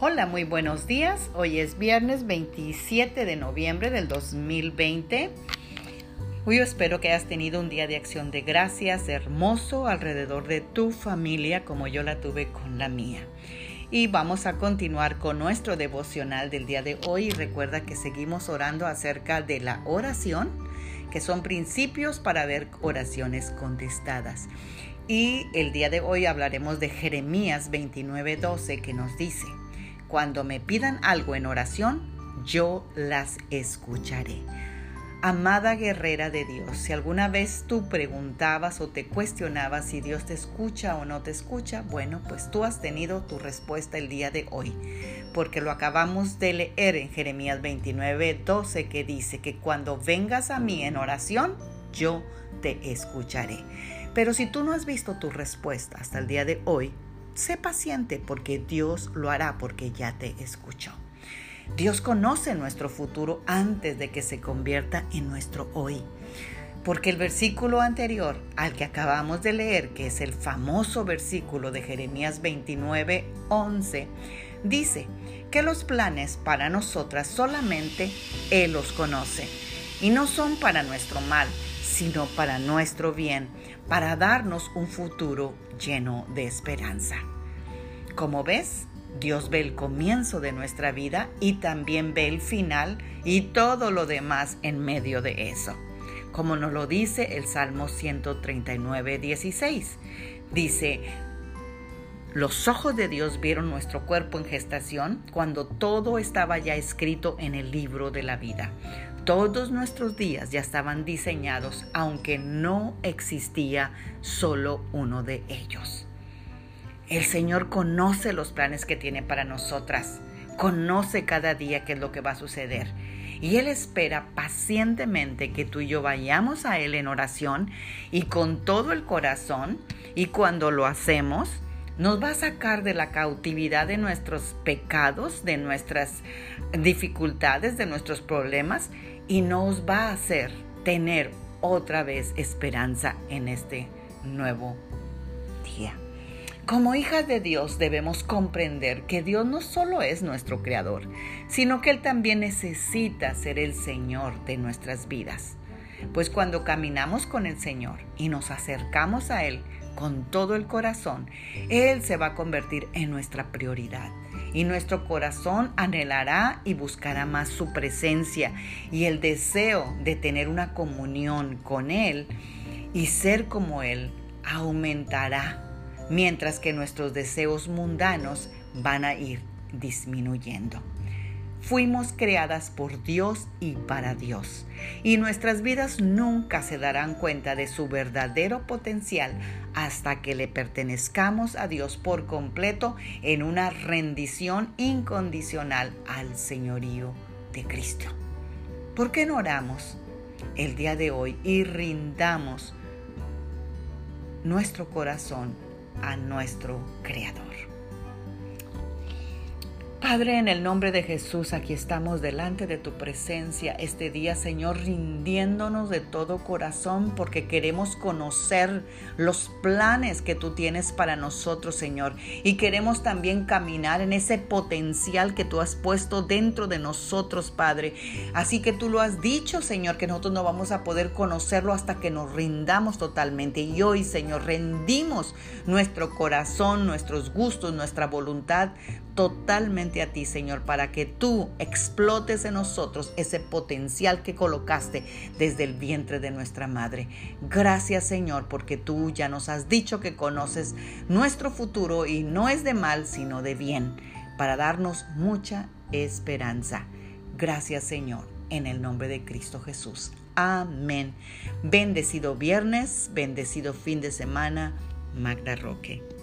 Hola, muy buenos días. Hoy es viernes 27 de noviembre del 2020. Hoy espero que hayas tenido un día de acción de gracias hermoso alrededor de tu familia como yo la tuve con la mía. Y vamos a continuar con nuestro devocional del día de hoy. Recuerda que seguimos orando acerca de la oración, que son principios para ver oraciones contestadas. Y el día de hoy hablaremos de Jeremías 29:12 que nos dice, cuando me pidan algo en oración, yo las escucharé. Amada guerrera de Dios, si alguna vez tú preguntabas o te cuestionabas si Dios te escucha o no te escucha, bueno, pues tú has tenido tu respuesta el día de hoy, porque lo acabamos de leer en Jeremías 29, 12, que dice que cuando vengas a mí en oración, yo te escucharé. Pero si tú no has visto tu respuesta hasta el día de hoy, Sé paciente porque Dios lo hará porque ya te escuchó. Dios conoce nuestro futuro antes de que se convierta en nuestro hoy. Porque el versículo anterior al que acabamos de leer, que es el famoso versículo de Jeremías 29, 11, dice que los planes para nosotras solamente Él los conoce y no son para nuestro mal, sino para nuestro bien, para darnos un futuro lleno de esperanza. Como ves, Dios ve el comienzo de nuestra vida y también ve el final y todo lo demás en medio de eso. Como nos lo dice el Salmo 139, 16. Dice, los ojos de Dios vieron nuestro cuerpo en gestación cuando todo estaba ya escrito en el libro de la vida. Todos nuestros días ya estaban diseñados, aunque no existía solo uno de ellos. El Señor conoce los planes que tiene para nosotras, conoce cada día qué es lo que va a suceder. Y Él espera pacientemente que tú y yo vayamos a Él en oración y con todo el corazón. Y cuando lo hacemos, nos va a sacar de la cautividad de nuestros pecados, de nuestras dificultades, de nuestros problemas y nos va a hacer tener otra vez esperanza en este nuevo día. Como hijas de Dios debemos comprender que Dios no solo es nuestro creador, sino que Él también necesita ser el Señor de nuestras vidas. Pues cuando caminamos con el Señor y nos acercamos a Él con todo el corazón, Él se va a convertir en nuestra prioridad y nuestro corazón anhelará y buscará más su presencia y el deseo de tener una comunión con Él y ser como Él aumentará, mientras que nuestros deseos mundanos van a ir disminuyendo. Fuimos creadas por Dios y para Dios. Y nuestras vidas nunca se darán cuenta de su verdadero potencial hasta que le pertenezcamos a Dios por completo en una rendición incondicional al señorío de Cristo. ¿Por qué no oramos el día de hoy y rindamos nuestro corazón a nuestro Creador? Padre, en el nombre de Jesús, aquí estamos delante de tu presencia este día, Señor, rindiéndonos de todo corazón porque queremos conocer los planes que tú tienes para nosotros, Señor. Y queremos también caminar en ese potencial que tú has puesto dentro de nosotros, Padre. Así que tú lo has dicho, Señor, que nosotros no vamos a poder conocerlo hasta que nos rindamos totalmente. Y hoy, Señor, rendimos nuestro corazón, nuestros gustos, nuestra voluntad totalmente a ti, Señor, para que tú explotes en nosotros ese potencial que colocaste desde el vientre de nuestra madre. Gracias, Señor, porque tú ya nos has dicho que conoces nuestro futuro y no es de mal, sino de bien, para darnos mucha esperanza. Gracias, Señor, en el nombre de Cristo Jesús. Amén. Bendecido viernes, bendecido fin de semana. Magda Roque.